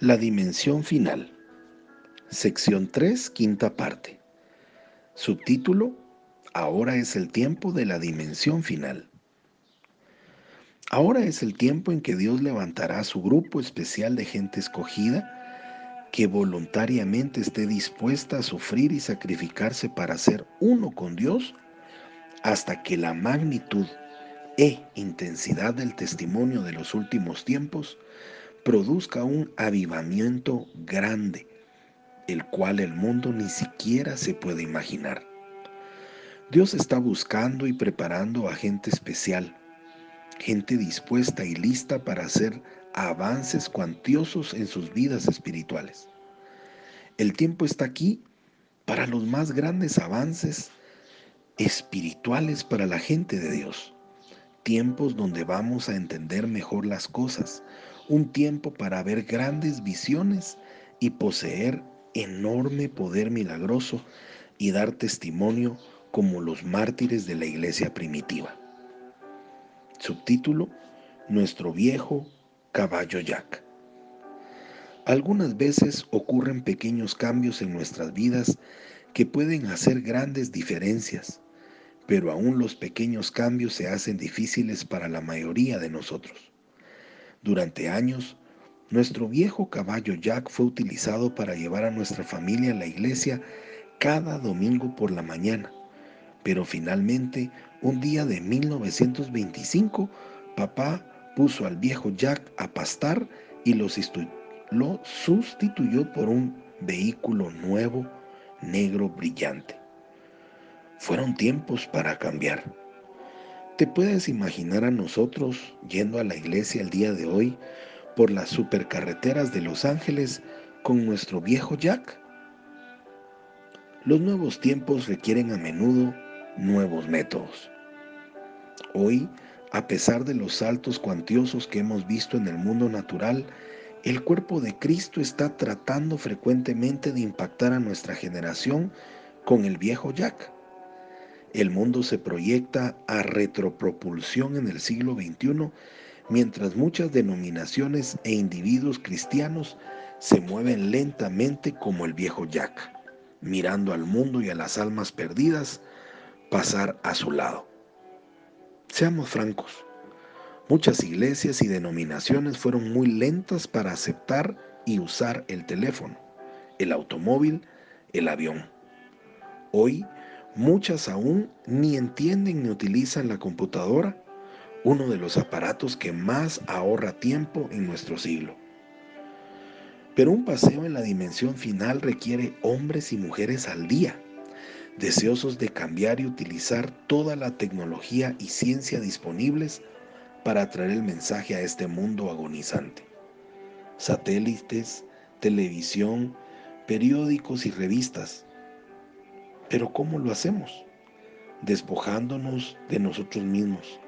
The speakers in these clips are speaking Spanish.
La dimensión final. Sección 3, quinta parte. Subtítulo. Ahora es el tiempo de la dimensión final. Ahora es el tiempo en que Dios levantará su grupo especial de gente escogida que voluntariamente esté dispuesta a sufrir y sacrificarse para ser uno con Dios hasta que la magnitud e intensidad del testimonio de los últimos tiempos produzca un avivamiento grande, el cual el mundo ni siquiera se puede imaginar. Dios está buscando y preparando a gente especial, gente dispuesta y lista para hacer avances cuantiosos en sus vidas espirituales. El tiempo está aquí para los más grandes avances espirituales para la gente de Dios. Tiempos donde vamos a entender mejor las cosas, un tiempo para ver grandes visiones y poseer enorme poder milagroso y dar testimonio como los mártires de la iglesia primitiva. Subtítulo, Nuestro viejo caballo Jack. Algunas veces ocurren pequeños cambios en nuestras vidas que pueden hacer grandes diferencias, pero aún los pequeños cambios se hacen difíciles para la mayoría de nosotros. Durante años, nuestro viejo caballo Jack fue utilizado para llevar a nuestra familia a la iglesia cada domingo por la mañana. Pero finalmente, un día de 1925, papá puso al viejo Jack a pastar y lo, lo sustituyó por un vehículo nuevo, negro, brillante. Fueron tiempos para cambiar. ¿Te puedes imaginar a nosotros yendo a la iglesia el día de hoy por las supercarreteras de Los Ángeles con nuestro viejo Jack? Los nuevos tiempos requieren a menudo nuevos métodos. Hoy, a pesar de los saltos cuantiosos que hemos visto en el mundo natural, el cuerpo de Cristo está tratando frecuentemente de impactar a nuestra generación con el viejo Jack. El mundo se proyecta a retropropulsión en el siglo XXI, mientras muchas denominaciones e individuos cristianos se mueven lentamente como el viejo Jack, mirando al mundo y a las almas perdidas pasar a su lado. Seamos francos, muchas iglesias y denominaciones fueron muy lentas para aceptar y usar el teléfono, el automóvil, el avión. Hoy Muchas aún ni entienden ni utilizan la computadora, uno de los aparatos que más ahorra tiempo en nuestro siglo. Pero un paseo en la dimensión final requiere hombres y mujeres al día, deseosos de cambiar y utilizar toda la tecnología y ciencia disponibles para traer el mensaje a este mundo agonizante. Satélites, televisión, periódicos y revistas pero ¿cómo lo hacemos? Despojándonos de nosotros mismos,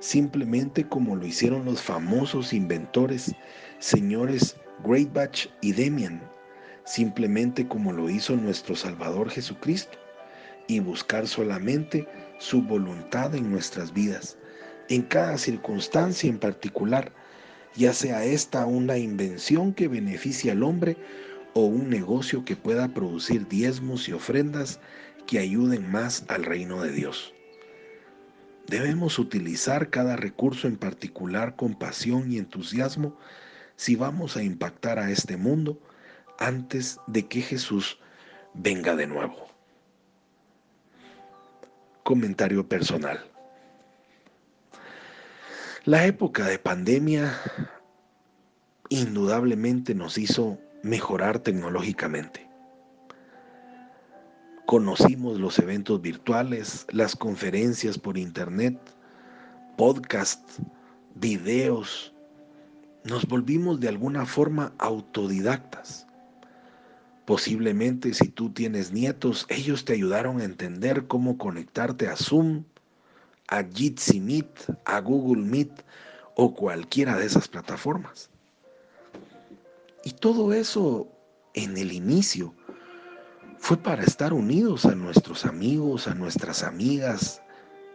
simplemente como lo hicieron los famosos inventores, señores Greatbatch y Demian, simplemente como lo hizo nuestro Salvador Jesucristo, y buscar solamente su voluntad en nuestras vidas, en cada circunstancia en particular, ya sea esta una invención que beneficie al hombre o un negocio que pueda producir diezmos y ofrendas que ayuden más al reino de Dios. Debemos utilizar cada recurso en particular con pasión y entusiasmo si vamos a impactar a este mundo antes de que Jesús venga de nuevo. Comentario personal. La época de pandemia indudablemente nos hizo mejorar tecnológicamente. Conocimos los eventos virtuales, las conferencias por internet, podcasts, videos. Nos volvimos de alguna forma autodidactas. Posiblemente si tú tienes nietos, ellos te ayudaron a entender cómo conectarte a Zoom, a Jitsi Meet, a Google Meet o cualquiera de esas plataformas. Y todo eso en el inicio fue para estar unidos a nuestros amigos, a nuestras amigas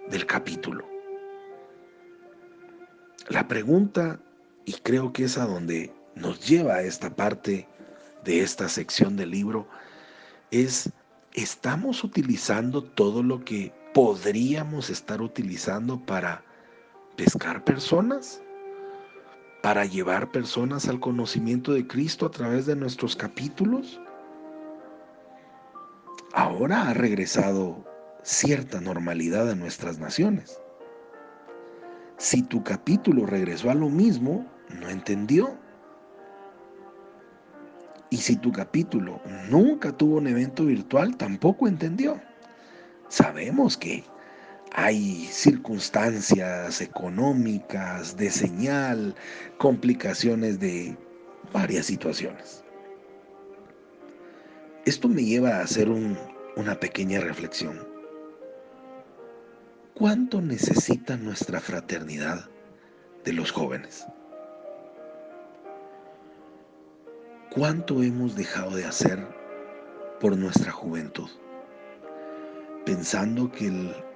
del capítulo. La pregunta, y creo que es a donde nos lleva esta parte de esta sección del libro es, ¿estamos utilizando todo lo que podríamos estar utilizando para pescar personas? ¿Para llevar personas al conocimiento de Cristo a través de nuestros capítulos? Ahora ha regresado cierta normalidad a nuestras naciones. Si tu capítulo regresó a lo mismo, no entendió. Y si tu capítulo nunca tuvo un evento virtual, tampoco entendió. Sabemos que hay circunstancias económicas, de señal, complicaciones de varias situaciones. Esto me lleva a hacer una pequeña reflexión. ¿Cuánto necesita nuestra fraternidad de los jóvenes? ¿Cuánto hemos dejado de hacer por nuestra juventud? Pensando que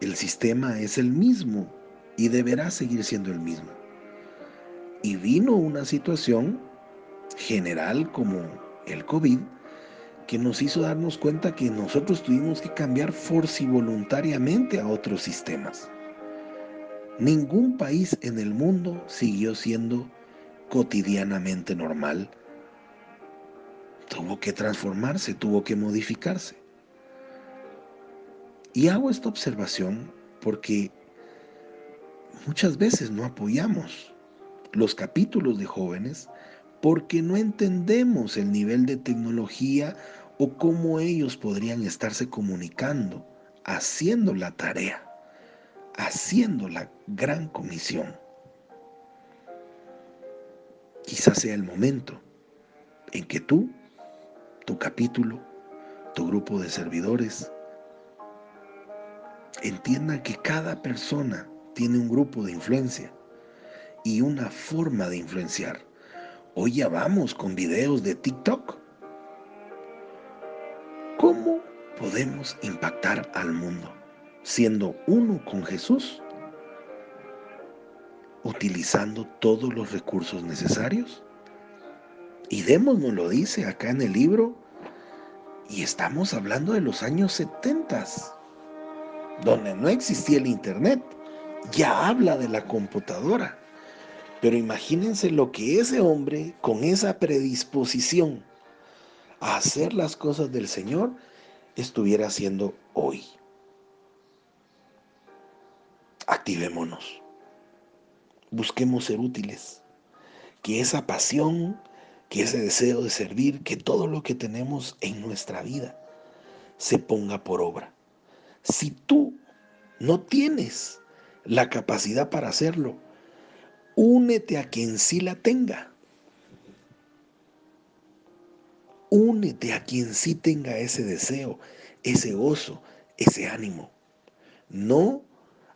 el, sistema es el mismo y deberá seguir siendo el mismo. Y vino una situación general como el COVID que nos hizo darnos cuenta que nosotros tuvimos que cambiar forci voluntariamente a otros sistemas. Ningún país en el mundo siguió siendo cotidianamente normal. Tuvo que transformarse, tuvo que modificarse. Y hago esta observación porque muchas veces no apoyamos los capítulos de jóvenes porque no entendemos el nivel de tecnología o cómo ellos podrían estarse comunicando, haciendo la tarea, haciendo la gran comisión. Quizás sea el momento en que tú, tu capítulo, tu grupo de servidores, entiendan que cada persona tiene un grupo de influencia y una forma de influenciar Hoy ya vamos con videos de TikTok. ¿Cómo podemos impactar al mundo siendo uno con Jesús? Utilizando todos los recursos necesarios. Y Demos nos lo dice acá en el libro. Y estamos hablando de los años 70, donde no existía el Internet. Ya habla de la computadora. Pero imagínense lo que ese hombre, con esa predisposición a hacer las cosas del Señor, estuviera haciendo hoy. Activémonos. Busquemos ser útiles. Que esa pasión, que ese deseo de servir, que todo lo que tenemos en nuestra vida se ponga por obra. Si tú no tienes la capacidad para hacerlo, únete a quien sí la tenga. Únete a quien sí tenga ese deseo, ese gozo, ese ánimo. No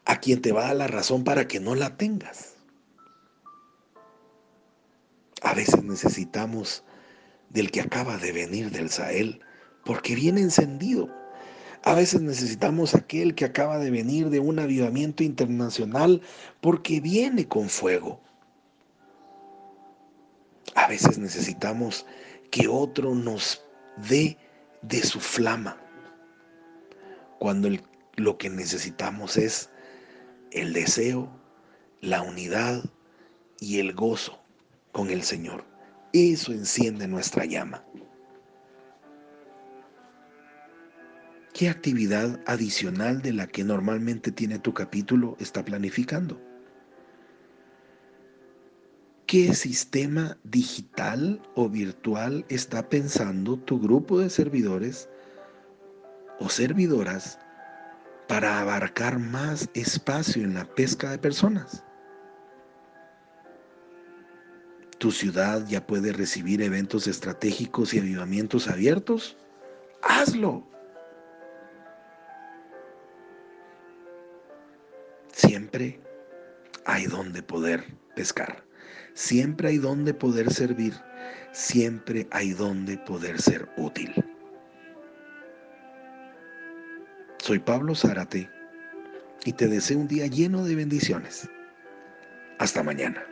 a quien te va a dar la razón para que no la tengas. A veces necesitamos del que acaba de venir del Sahel porque viene encendido. A veces necesitamos aquel que acaba de venir de un avivamiento internacional porque viene con fuego. A veces necesitamos que otro nos dé de su flama, cuando lo que necesitamos es el deseo, la unidad y el gozo con el Señor. Eso enciende nuestra llama. ¿Qué actividad adicional de la que normalmente tiene tu capítulo está planificando? ¿Qué sistema digital o virtual está pensando tu grupo de servidores o servidoras para abarcar más espacio en la pesca de personas? ¿Tu ciudad ya puede recibir eventos estratégicos y avivamientos abiertos? Hazlo. Siempre hay donde poder pescar. Siempre hay donde poder servir. Siempre hay donde poder ser útil. Soy Pablo Zárate y te deseo un día lleno de bendiciones. Hasta mañana.